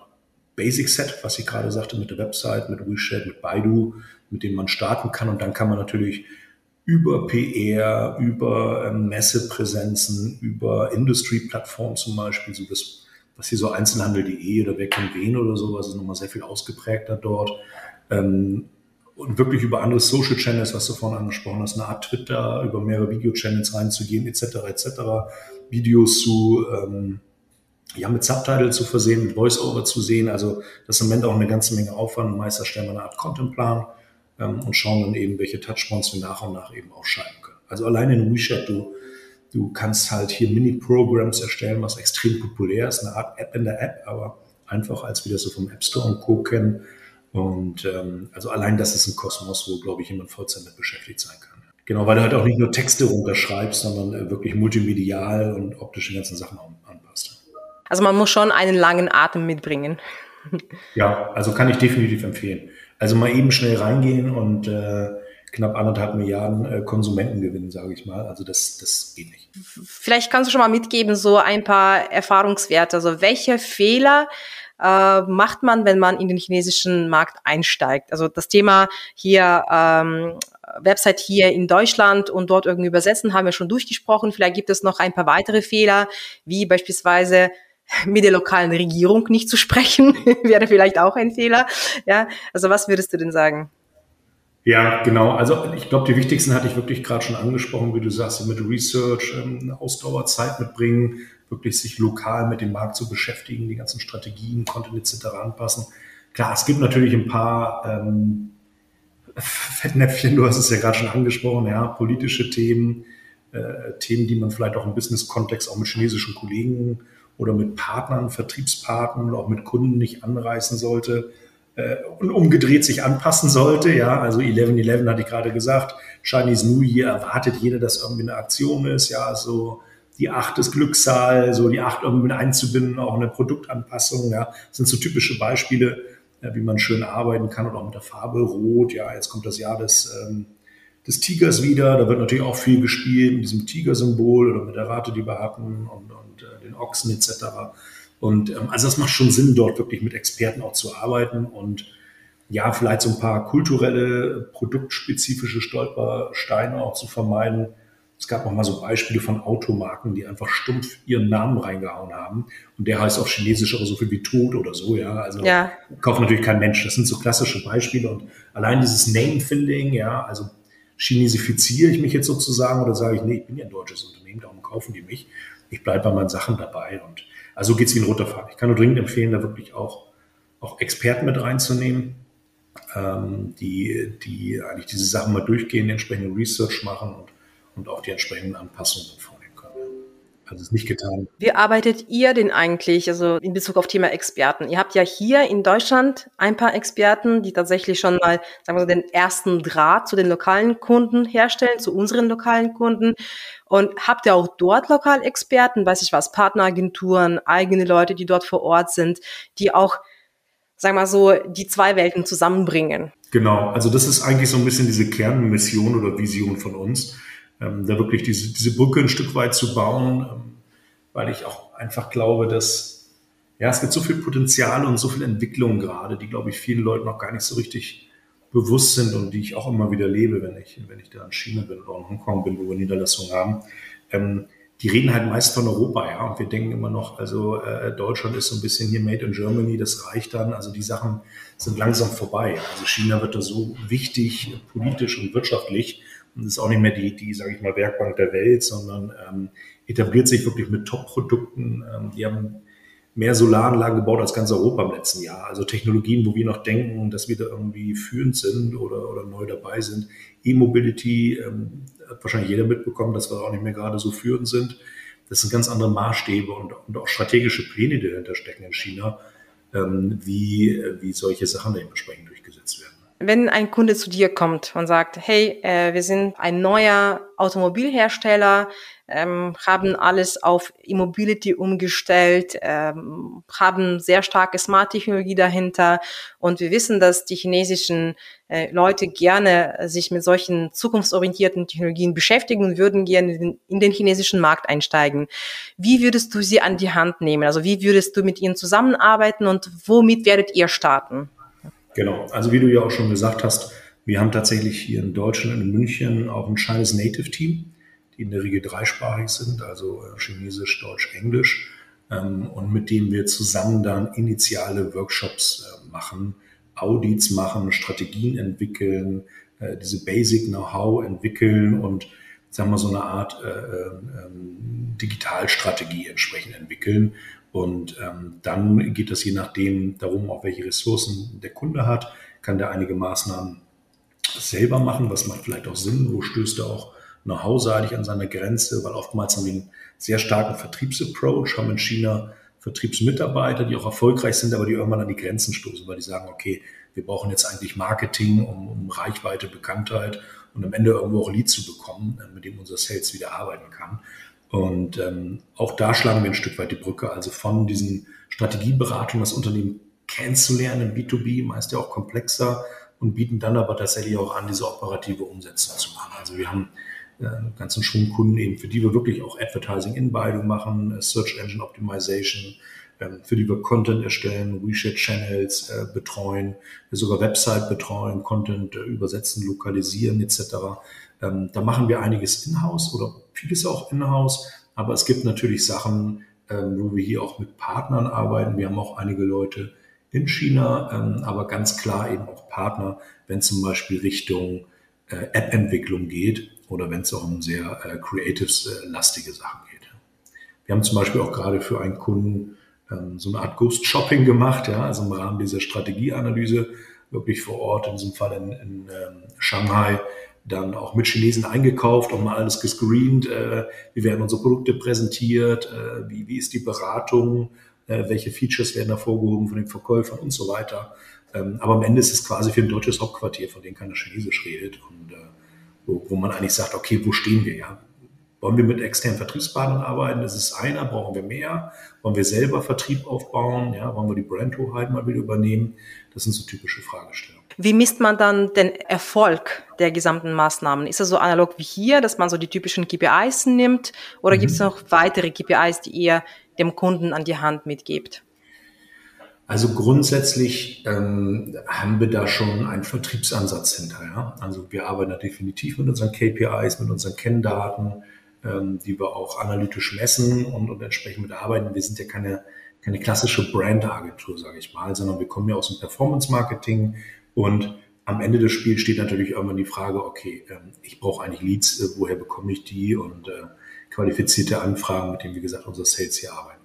Basic Set, was ich gerade sagte, mit der Website, mit WeChat, mit Baidu, mit dem man starten kann. Und dann kann man natürlich über PR, über ähm, Messepräsenzen, über Industry-Plattformen zum Beispiel, so das was hier so Einzelhandel.de oder Wer kennt wen oder sowas ist nochmal sehr viel ausgeprägter dort. Ähm, und wirklich über andere Social Channels, was du vorhin angesprochen hast, eine Art Twitter, über mehrere Video-Channels reinzugehen, etc., etc., Videos zu, ähm, ja, mit Subtitle zu versehen, mit Voice-Over zu sehen. Also das ist im Moment auch eine ganze Menge Aufwand. Meist erstellen wir eine Art Contentplan ähm, und schauen dann eben, welche Touchpoints wir nach und nach eben auch schalten können. Also alleine in WeChat, du Du kannst halt hier Mini-Programs erstellen, was extrem populär ist, eine Art App in der App, aber einfach als wir das so vom App Store und Co. kennen. Und ähm, also allein das ist ein Kosmos, wo, glaube ich, jemand Vollzeit mit beschäftigt sein kann. Genau, weil du halt auch nicht nur Texte runterschreibst, sondern äh, wirklich multimedial und optisch die ganzen Sachen anpasst. Also man muss schon einen langen Atem mitbringen. Ja, also kann ich definitiv empfehlen. Also mal eben schnell reingehen und äh, knapp anderthalb Milliarden äh, Konsumenten gewinnen, sage ich mal. Also das, das geht nicht. Vielleicht kannst du schon mal mitgeben, so ein paar Erfahrungswerte. Also welche Fehler äh, macht man, wenn man in den chinesischen Markt einsteigt? Also das Thema hier ähm, Website hier in Deutschland und dort irgendwie übersetzen, haben wir schon durchgesprochen. Vielleicht gibt es noch ein paar weitere Fehler, wie beispielsweise mit der lokalen Regierung nicht zu sprechen, wäre vielleicht auch ein Fehler. Ja, also was würdest du denn sagen? Ja, genau. Also ich glaube, die wichtigsten hatte ich wirklich gerade schon angesprochen, wie du sagst, mit Research, ähm, Ausdauerzeit mitbringen, wirklich sich lokal mit dem Markt zu beschäftigen, die ganzen Strategien, Content etc. anpassen. Klar, es gibt natürlich ein paar ähm, Fettnäpfchen, du hast es ja gerade schon angesprochen, ja, politische Themen, äh, Themen, die man vielleicht auch im Business-Kontext auch mit chinesischen Kollegen oder mit Partnern, Vertriebspartnern oder auch mit Kunden nicht anreißen sollte äh, und umgedreht sich anpassen sollte. Ja, also 11.11 hatte ich gerade gesagt. Chinese New Year erwartet jeder, dass irgendwie eine Aktion ist. Ja, so die acht ist Glückszahl, so die acht irgendwie mit einzubinden, auch eine Produktanpassung. Ja, das sind so typische Beispiele, ja, wie man schön arbeiten kann und auch mit der Farbe Rot. Ja, jetzt kommt das Jahr des, ähm, des Tigers wieder. Da wird natürlich auch viel gespielt mit diesem Tigersymbol oder mit der Rate, die wir hatten und, und äh, den Ochsen etc. Und ähm, also das macht schon Sinn, dort wirklich mit Experten auch zu arbeiten und ja, vielleicht so ein paar kulturelle, produktspezifische Stolpersteine auch zu vermeiden. Es gab auch mal so Beispiele von Automarken, die einfach stumpf ihren Namen reingehauen haben. Und der heißt auf Chinesisch aber so viel wie Tod oder so, ja. Also ja. kauft natürlich kein Mensch. Das sind so klassische Beispiele. Und allein dieses Name-Finding, ja, also chinesifiziere ich mich jetzt sozusagen oder sage ich, nee, ich bin ja ein deutsches Unternehmen, darum kaufen die mich. Ich bleibe bei meinen Sachen dabei. Und also geht es wie ein roter Faden. Ich kann nur dringend empfehlen, da wirklich auch, auch Experten mit reinzunehmen, ähm, die, die eigentlich diese Sachen mal durchgehen, entsprechende Research machen und, und auch die entsprechenden Anpassungen vornehmen. Also ist nicht getan. Wie arbeitet ihr denn eigentlich, also in Bezug auf Thema Experten? Ihr habt ja hier in Deutschland ein paar Experten, die tatsächlich schon mal, sagen wir so, den ersten Draht zu den lokalen Kunden herstellen, zu unseren lokalen Kunden. Und habt ihr auch dort Lokalexperten, weiß ich was, Partneragenturen, eigene Leute, die dort vor Ort sind, die auch, sagen wir mal so, die zwei Welten zusammenbringen? Genau, also das ist eigentlich so ein bisschen diese Kernmission oder Vision von uns, ähm, da wirklich diese, diese Brücke ein Stück weit zu bauen, ähm, weil ich auch einfach glaube, dass ja, es gibt so viel Potenzial und so viel Entwicklung gerade, die, glaube ich, vielen Leuten noch gar nicht so richtig bewusst sind und die ich auch immer wieder lebe, wenn ich, wenn ich da in China bin oder in Hongkong bin, wo wir Niederlassungen haben. Ähm, die reden halt meist von Europa, ja, und wir denken immer noch, also äh, Deutschland ist so ein bisschen hier Made in Germany, das reicht dann. Also die Sachen sind langsam vorbei. Also China wird da so wichtig, politisch und wirtschaftlich und ist auch nicht mehr die, die sage ich mal, Werkbank der Welt, sondern ähm, etabliert sich wirklich mit Top-Produkten. Ähm, die haben mehr Solaranlagen gebaut als ganz Europa im letzten Jahr. Also Technologien, wo wir noch denken, dass wir da irgendwie führend sind oder, oder neu dabei sind. E-Mobility ähm, hat wahrscheinlich jeder mitbekommen, dass wir auch nicht mehr gerade so führend sind. Das sind ganz andere Maßstäbe und, und auch strategische Pläne, die dahinter stecken in China, ähm, wie, wie solche Sachen dementsprechend durchgesetzt werden. Wenn ein Kunde zu dir kommt und sagt, hey, äh, wir sind ein neuer Automobilhersteller, ähm, haben alles auf E-Mobility umgestellt, ähm, haben sehr starke Smart-Technologie dahinter und wir wissen, dass die chinesischen äh, Leute gerne sich mit solchen zukunftsorientierten Technologien beschäftigen und würden gerne in den, in den chinesischen Markt einsteigen. Wie würdest du sie an die Hand nehmen? Also wie würdest du mit ihnen zusammenarbeiten und womit werdet ihr starten? Genau, also wie du ja auch schon gesagt hast, wir haben tatsächlich hier in Deutschland, in München auch ein Chinese Native Team die in der Regel dreisprachig sind, also äh, Chinesisch, Deutsch, Englisch, ähm, und mit denen wir zusammen dann initiale Workshops äh, machen, Audits machen, Strategien entwickeln, äh, diese Basic Know-how entwickeln und sagen wir so eine Art äh, ähm, Digitalstrategie entsprechend entwickeln. Und ähm, dann geht es je nachdem darum, auch welche Ressourcen der Kunde hat, kann der einige Maßnahmen selber machen, was macht vielleicht auch Sinn, wo stößt er auch know-how-seitig an seiner Grenze, weil oftmals haben wir einen sehr starken Vertriebsapproach, haben in China Vertriebsmitarbeiter, die auch erfolgreich sind, aber die irgendwann an die Grenzen stoßen, weil die sagen, okay, wir brauchen jetzt eigentlich Marketing, um, um Reichweite, Bekanntheit und am Ende irgendwo auch Lead zu bekommen, äh, mit dem unser Sales wieder arbeiten kann. Und ähm, auch da schlagen wir ein Stück weit die Brücke, also von diesen Strategieberatungen, das Unternehmen kennenzulernen im B2B, meist ja auch komplexer und bieten dann aber tatsächlich auch an, diese operative Umsetzung zu machen. Also wir haben äh, ganzen Schwung Kunden eben, für die wir wirklich auch Advertising Inbinding machen, äh, Search Engine Optimization, ähm, für die wir Content erstellen, WeChat Channels äh, betreuen, sogar Website betreuen, Content äh, übersetzen, lokalisieren etc. Ähm, da machen wir einiges in-house oder vieles auch in-house, aber es gibt natürlich Sachen, ähm, wo wir hier auch mit Partnern arbeiten. Wir haben auch einige Leute in China, ähm, aber ganz klar eben auch Partner, wenn zum Beispiel Richtung äh, App-Entwicklung geht oder wenn es auch um sehr äh, creatives-lastige Sachen geht. Wir haben zum Beispiel auch gerade für einen Kunden ähm, so eine Art Ghost Shopping gemacht, ja, also im Rahmen dieser Strategieanalyse wirklich vor Ort, in diesem Fall in, in ähm, Shanghai, dann auch mit Chinesen eingekauft und mal alles gescreent, äh, wie werden unsere Produkte präsentiert, äh, wie, wie ist die Beratung, äh, welche Features werden hervorgehoben von den Verkäufern und so weiter. Ähm, aber am Ende ist es quasi für ein deutsches Hauptquartier, von dem keiner Chinesisch redet und äh, wo, wo man eigentlich sagt, okay, wo stehen wir? Ja? Wollen wir mit externen Vertriebspartnern arbeiten? Das ist einer. Brauchen wir mehr? Wollen wir selber Vertrieb aufbauen? Ja? Wollen wir die Brandhoheit mal wieder übernehmen? Das sind so typische Fragestellungen. Wie misst man dann den Erfolg der gesamten Maßnahmen? Ist das so analog wie hier, dass man so die typischen KPIs nimmt? Oder mhm. gibt es noch weitere KPIs, die ihr dem Kunden an die Hand mitgebt? Also grundsätzlich ähm, haben wir da schon einen Vertriebsansatz hinter. Ja? Also wir arbeiten da definitiv mit unseren KPIs, mit unseren Kenndaten, ähm, die wir auch analytisch messen und, und entsprechend mitarbeiten. Wir sind ja keine, keine klassische Brand-Agentur, sage ich mal, sondern wir kommen ja aus dem Performance-Marketing und am Ende des Spiels steht natürlich irgendwann die Frage, okay, ähm, ich brauche eigentlich Leads, äh, woher bekomme ich die und äh, qualifizierte Anfragen, mit denen, wie gesagt, unser Sales hier arbeiten.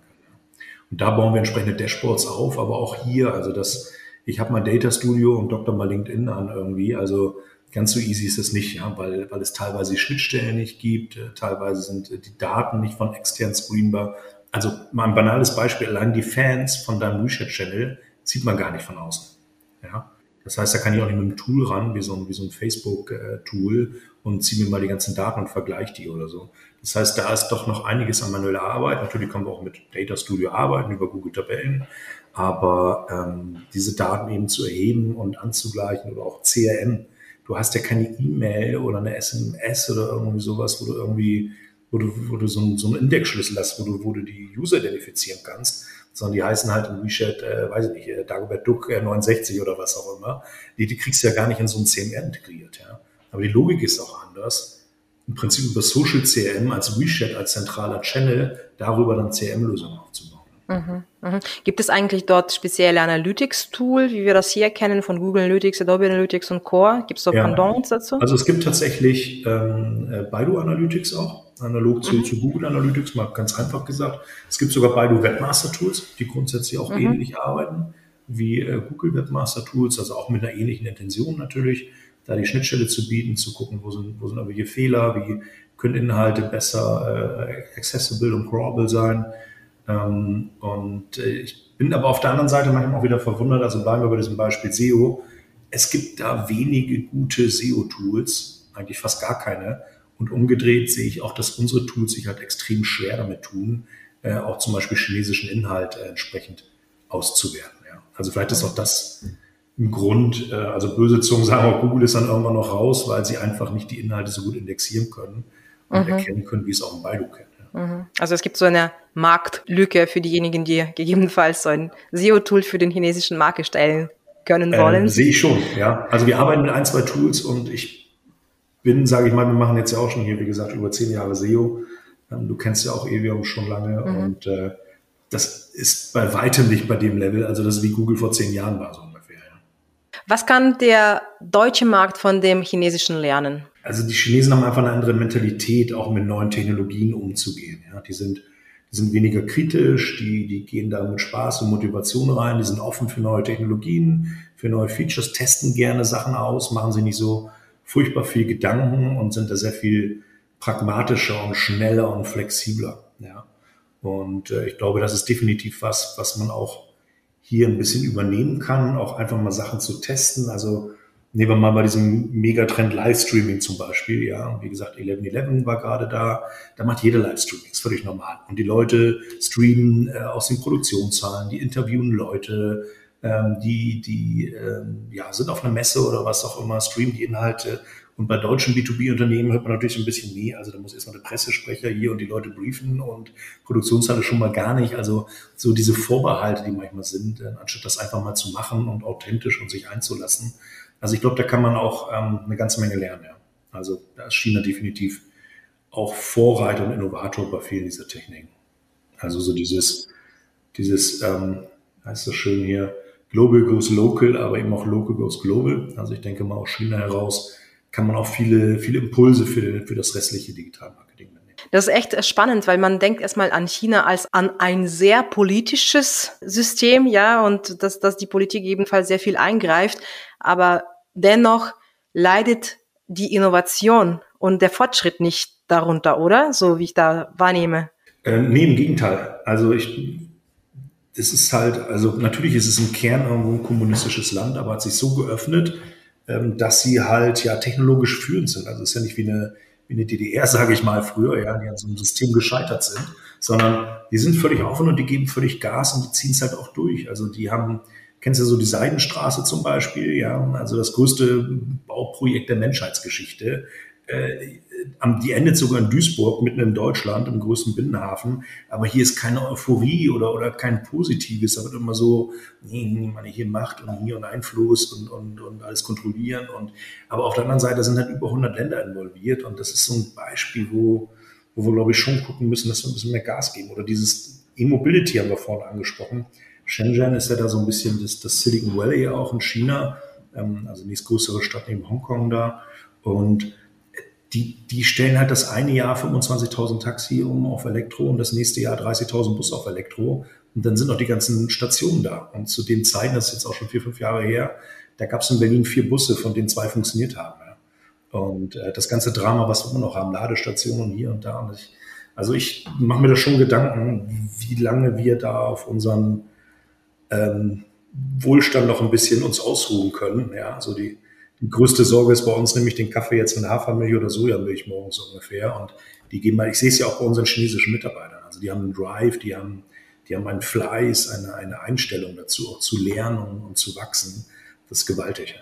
Und da bauen wir entsprechende Dashboards auf, aber auch hier, also das, ich habe mal Data Studio und Dr. mal LinkedIn an irgendwie, also ganz so easy ist es nicht, ja, weil, weil es teilweise die Schnittstellen nicht gibt, äh, teilweise sind die Daten nicht von extern screenbar. Also mal ein banales Beispiel, allein die Fans von deinem WeChat-Channel sieht man gar nicht von außen. Ja? Das heißt, da kann ich auch nicht mit einem Tool ran, wie so ein, wie so ein Facebook-Tool und ziehe mir mal die ganzen Daten und vergleiche die oder so. Das heißt, da ist doch noch einiges an manueller Arbeit. Natürlich können wir auch mit Data Studio arbeiten über Google Tabellen, aber ähm, diese Daten eben zu erheben und anzugleichen oder auch CRM. Du hast ja keine E-Mail oder eine SMS oder irgendwie sowas, wo du irgendwie wo du, wo du so, einen, so einen Indexschlüssel hast, wo du, wo du die User identifizieren kannst, sondern die heißen halt in WeChat, äh, weiß ich nicht, äh, Dagobert Duck äh, 69 oder was auch immer. Die, die kriegst du ja gar nicht in so ein CMR integriert. Ja. Aber die Logik ist auch anders. Im Prinzip über Social CRM als WeChat, als zentraler Channel, darüber dann CRM-Lösungen aufzubauen. Mhm, mhm. Gibt es eigentlich dort spezielle Analytics-Tool, wie wir das hier kennen von Google Analytics, Adobe Analytics und Core? Gibt es da ja. Pendants dazu? Also es gibt tatsächlich ähm, äh, Baidu Analytics auch, analog zu, mhm. zu, Google Analytics, mal ganz einfach gesagt. Es gibt sogar Baidu Webmaster Tools, die grundsätzlich auch mhm. ähnlich arbeiten wie äh, Google Webmaster Tools, also auch mit einer ähnlichen Intention natürlich, da die Schnittstelle zu bieten, zu gucken, wo sind, wo sind irgendwelche Fehler, wie können Inhalte besser äh, accessible und crawlable sein. Ähm, und äh, ich bin aber auf der anderen Seite manchmal auch wieder verwundert, also bleiben wir bei diesem Beispiel SEO. Es gibt da wenige gute SEO-Tools, eigentlich fast gar keine. Und umgedreht sehe ich auch, dass unsere Tools sich halt extrem schwer damit tun, äh, auch zum Beispiel chinesischen Inhalt äh, entsprechend auszuwerten. Ja. Also vielleicht ist auch das ein Grund, äh, also böse Zungen sagen auch, Google ist dann irgendwann noch raus, weil sie einfach nicht die Inhalte so gut indexieren können und mhm. erkennen können, wie es auch ein Baidu kennt. Mhm. Also es gibt so eine Marktlücke für diejenigen, die gegebenenfalls so ein SEO-Tool für den chinesischen Markt erstellen können wollen. Äh, sehe ich schon, ja. Also wir arbeiten mit ein, zwei Tools und ich bin, sage ich mal, wir machen jetzt ja auch schon hier, wie gesagt, über zehn Jahre SEO. Ähm, du kennst ja auch Evium schon lange mhm. und äh, das ist bei weitem nicht bei dem Level. Also das ist wie Google vor zehn Jahren war so ungefähr. Ja. Was kann der deutsche Markt von dem chinesischen lernen? Also die Chinesen haben einfach eine andere Mentalität, auch mit neuen Technologien umzugehen. Ja, die sind, die sind weniger kritisch, die, die gehen da mit Spaß und Motivation rein, die sind offen für neue Technologien, für neue Features, testen gerne Sachen aus, machen sich nicht so furchtbar viel Gedanken und sind da sehr viel pragmatischer und schneller und flexibler. Ja. Und äh, ich glaube, das ist definitiv was, was man auch hier ein bisschen übernehmen kann, auch einfach mal Sachen zu testen. Also Nehmen wir mal bei diesem Megatrend Livestreaming zum Beispiel, ja. Und wie gesagt, 11.11 war gerade da. Da macht jeder Livestreaming, ist völlig normal. Und die Leute streamen äh, aus den Produktionszahlen, die interviewen Leute, ähm, die, die ähm, ja, sind auf einer Messe oder was auch immer, streamen die Inhalte. Und bei deutschen B2B-Unternehmen hört man natürlich ein bisschen nie. Also da muss erstmal der Pressesprecher hier und die Leute briefen und Produktionshalle schon mal gar nicht. Also so diese Vorbehalte, die manchmal sind, äh, anstatt das einfach mal zu machen und authentisch und sich einzulassen, also ich glaube, da kann man auch ähm, eine ganze Menge lernen. Ja. Also da ist China definitiv auch Vorreiter und Innovator bei vielen dieser Techniken. Also so dieses, dieses, ähm, heißt das schön hier, Global goes local, aber eben auch local goes global. Also ich denke mal aus China heraus kann man auch viele, viele Impulse für, für das restliche Digitalmarketing mitnehmen. Das ist echt spannend, weil man denkt erstmal an China als an ein sehr politisches System, ja, und dass, dass die Politik ebenfalls sehr viel eingreift. Aber Dennoch leidet die Innovation und der Fortschritt nicht darunter, oder? So wie ich da wahrnehme. Ähm, nee, im Gegenteil. Also ich, das ist halt, also natürlich ist es im Kern irgendwo ein kommunistisches Land, aber hat sich so geöffnet, ähm, dass sie halt ja technologisch führend sind. Also es ist ja nicht wie eine, wie eine DDR, sage ich mal, früher, ja, die an so einem System gescheitert sind, sondern die sind völlig offen und die geben völlig Gas und die ziehen es halt auch durch. Also die haben Kennst du so die Seidenstraße zum Beispiel? Ja, also das größte Bauprojekt der Menschheitsgeschichte. Äh, die endet sogar in Duisburg, mitten in Deutschland, im größten Binnenhafen. Aber hier ist keine Euphorie oder, oder kein Positives. Da wird immer so, nee, man hier Macht und hier und Einfluss und, und, und alles kontrollieren. Und, aber auf der anderen Seite sind halt über 100 Länder involviert. Und das ist so ein Beispiel, wo, wo wir, glaube ich, schon gucken müssen, dass wir ein bisschen mehr Gas geben. Oder dieses E-Mobility haben wir vorhin angesprochen. Shenzhen ist ja da so ein bisschen das, das Silicon Valley auch in China, ähm, also nächstgrößere Stadt neben Hongkong da. Und die, die stellen halt das eine Jahr 25.000 Taxi um auf Elektro und das nächste Jahr 30.000 Bus auf Elektro. Und dann sind auch die ganzen Stationen da. Und zu den Zeiten, das ist jetzt auch schon vier, fünf Jahre her, da gab es in Berlin vier Busse, von denen zwei funktioniert haben. Ja. Und äh, das ganze Drama, was wir immer noch haben, Ladestationen hier und da. Und ich, also ich mache mir da schon Gedanken, wie lange wir da auf unseren ähm, Wohlstand noch ein bisschen uns ausruhen können. Ja, also die, die größte Sorge ist bei uns nämlich den Kaffee jetzt mit Hafermilch oder Sojamilch morgens ungefähr. Und die geben mal, ich sehe es ja auch bei unseren chinesischen Mitarbeitern. Also die haben einen Drive, die haben, die haben einen Fleiß, eine, eine Einstellung dazu, auch zu lernen und, und zu wachsen. Das ist gewaltig.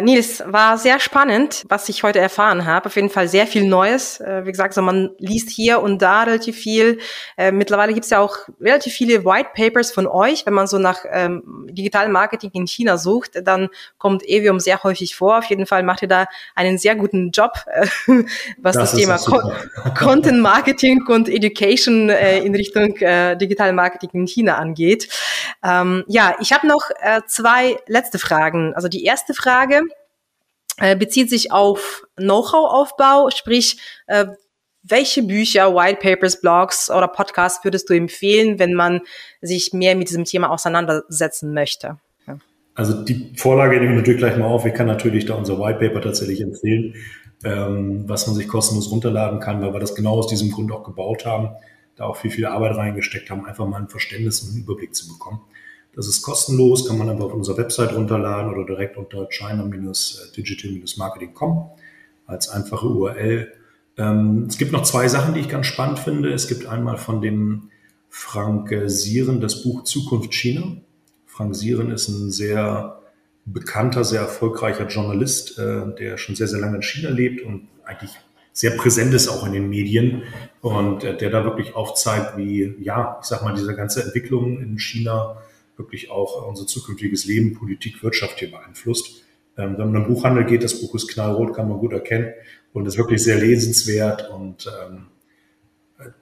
Nils, war sehr spannend, was ich heute erfahren habe. Auf jeden Fall sehr viel Neues. Äh, wie gesagt, so man liest hier und da relativ viel. Äh, mittlerweile gibt es ja auch relativ viele White Papers von euch. Wenn man so nach ähm, digitalen Marketing in China sucht, dann kommt Evium sehr häufig vor. Auf jeden Fall macht ihr da einen sehr guten Job, äh, was das, das Thema Co Content Marketing und Education äh, in Richtung äh, digitalen Marketing in China angeht. Ähm, ja, ich habe noch äh, zwei letzte Fragen. Also die erste Frage, äh, bezieht sich auf Know-how-Aufbau, sprich, äh, welche Bücher, White Papers, Blogs oder Podcasts würdest du empfehlen, wenn man sich mehr mit diesem Thema auseinandersetzen möchte? Also die Vorlage nehme ich natürlich gleich mal auf. Ich kann natürlich da unser White Paper tatsächlich empfehlen, ähm, was man sich kostenlos runterladen kann, weil wir das genau aus diesem Grund auch gebaut haben, da auch viel, viel Arbeit reingesteckt haben, einfach mal ein Verständnis und einen Überblick zu bekommen. Das ist kostenlos, kann man einfach auf unserer Website runterladen oder direkt unter china-digital-marketing.com als einfache URL. Ähm, es gibt noch zwei Sachen, die ich ganz spannend finde. Es gibt einmal von dem Frank Sieren das Buch Zukunft China. Frank Sieren ist ein sehr bekannter, sehr erfolgreicher Journalist, äh, der schon sehr, sehr lange in China lebt und eigentlich sehr präsent ist auch in den Medien und äh, der da wirklich aufzeigt, wie, ja, ich sag mal, diese ganze Entwicklung in China wirklich auch unser zukünftiges Leben, Politik, Wirtschaft hier beeinflusst. Ähm, wenn man im Buchhandel geht, das Buch ist knallrot, kann man gut erkennen und ist wirklich sehr lesenswert und ähm,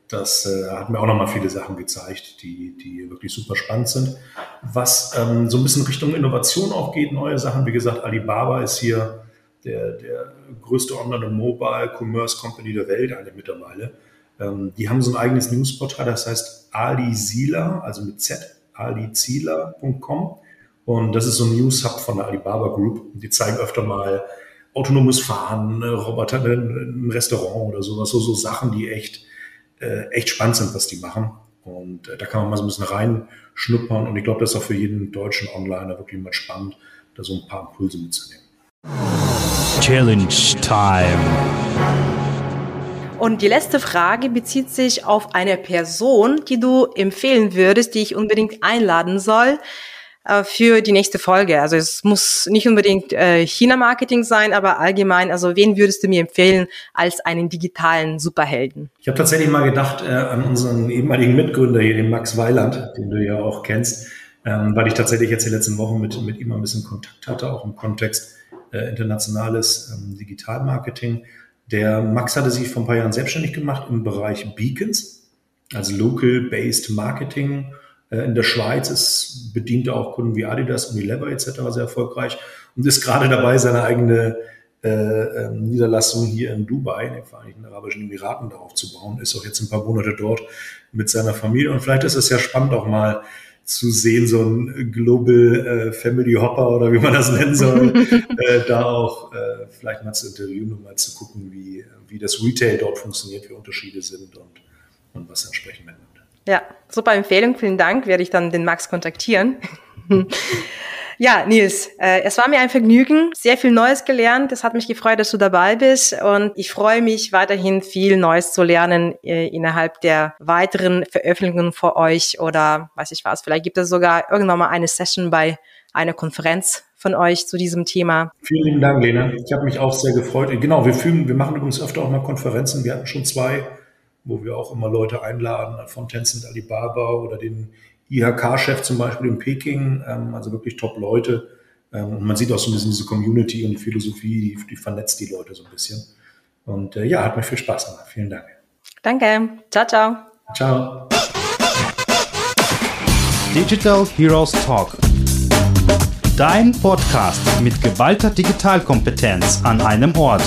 das äh, hat mir auch nochmal viele Sachen gezeigt, die, die wirklich super spannend sind. Was ähm, so ein bisschen Richtung Innovation auch geht, neue Sachen, wie gesagt, Alibaba ist hier der, der größte Online-Mobile-Commerce-Company der Welt, eine mittlerweile. Ähm, die haben so ein eigenes Newsportal, das heißt Ali Sila, also mit Z, alizieler.com. Und das ist so ein News-Hub von der Alibaba Group. Die zeigen öfter mal autonomes Fahren, Roboter im Restaurant oder sowas. So, so Sachen, die echt, äh, echt spannend sind, was die machen. Und äh, da kann man mal so ein bisschen reinschnuppern. Und ich glaube, das ist auch für jeden deutschen Onliner wirklich mal spannend, da so ein paar Impulse mitzunehmen. Challenge Time. Und die letzte Frage bezieht sich auf eine Person, die du empfehlen würdest, die ich unbedingt einladen soll äh, für die nächste Folge. Also es muss nicht unbedingt äh, China-Marketing sein, aber allgemein, also wen würdest du mir empfehlen als einen digitalen Superhelden? Ich habe tatsächlich mal gedacht äh, an unseren ehemaligen Mitgründer hier, den Max Weiland, den du ja auch kennst, ähm, weil ich tatsächlich jetzt die letzten Wochen mit, mit ihm ein bisschen Kontakt hatte, auch im Kontext äh, internationales ähm, Digitalmarketing. Der Max hatte sich vor ein paar Jahren selbstständig gemacht im Bereich Beacons, also Local-Based Marketing. Äh, in der Schweiz ist, bedient er auch Kunden wie Adidas, Unilever etc. sehr erfolgreich und ist gerade dabei, seine eigene äh, ähm, Niederlassung hier in Dubai, in den Vereinigten Arabischen Emiraten, darauf zu bauen. Ist auch jetzt ein paar Monate dort mit seiner Familie. Und vielleicht ist es ja spannend, auch mal zu sehen, so ein Global äh, Family Hopper oder wie man das nennen soll, äh, da auch äh, vielleicht mal zu interviewen und mal zu gucken, wie, wie das Retail dort funktioniert, wie Unterschiede sind und, und was entsprechend mitnimmt. Ja, super Empfehlung, vielen Dank, werde ich dann den Max kontaktieren. Ja, Nils, äh, es war mir ein Vergnügen, sehr viel Neues gelernt. Es hat mich gefreut, dass du dabei bist und ich freue mich weiterhin viel Neues zu lernen äh, innerhalb der weiteren Veröffentlichungen für euch oder weiß ich was. Vielleicht gibt es sogar irgendwann mal eine Session bei einer Konferenz von euch zu diesem Thema. Vielen lieben Dank, Lena. Ich habe mich auch sehr gefreut. Genau, wir fügen, wir machen übrigens öfter auch mal Konferenzen. Wir hatten schon zwei, wo wir auch immer Leute einladen von Tencent Alibaba oder den IHK-Chef zum Beispiel in Peking, ähm, also wirklich Top-Leute. Ähm, und man sieht auch so ein bisschen diese Community und die Philosophie, die, die vernetzt die Leute so ein bisschen. Und äh, ja, hat mir viel Spaß gemacht. Vielen Dank. Danke. Ciao, ciao. Ciao. Digital Heroes Talk. Dein Podcast mit geballter Digitalkompetenz an einem Ort.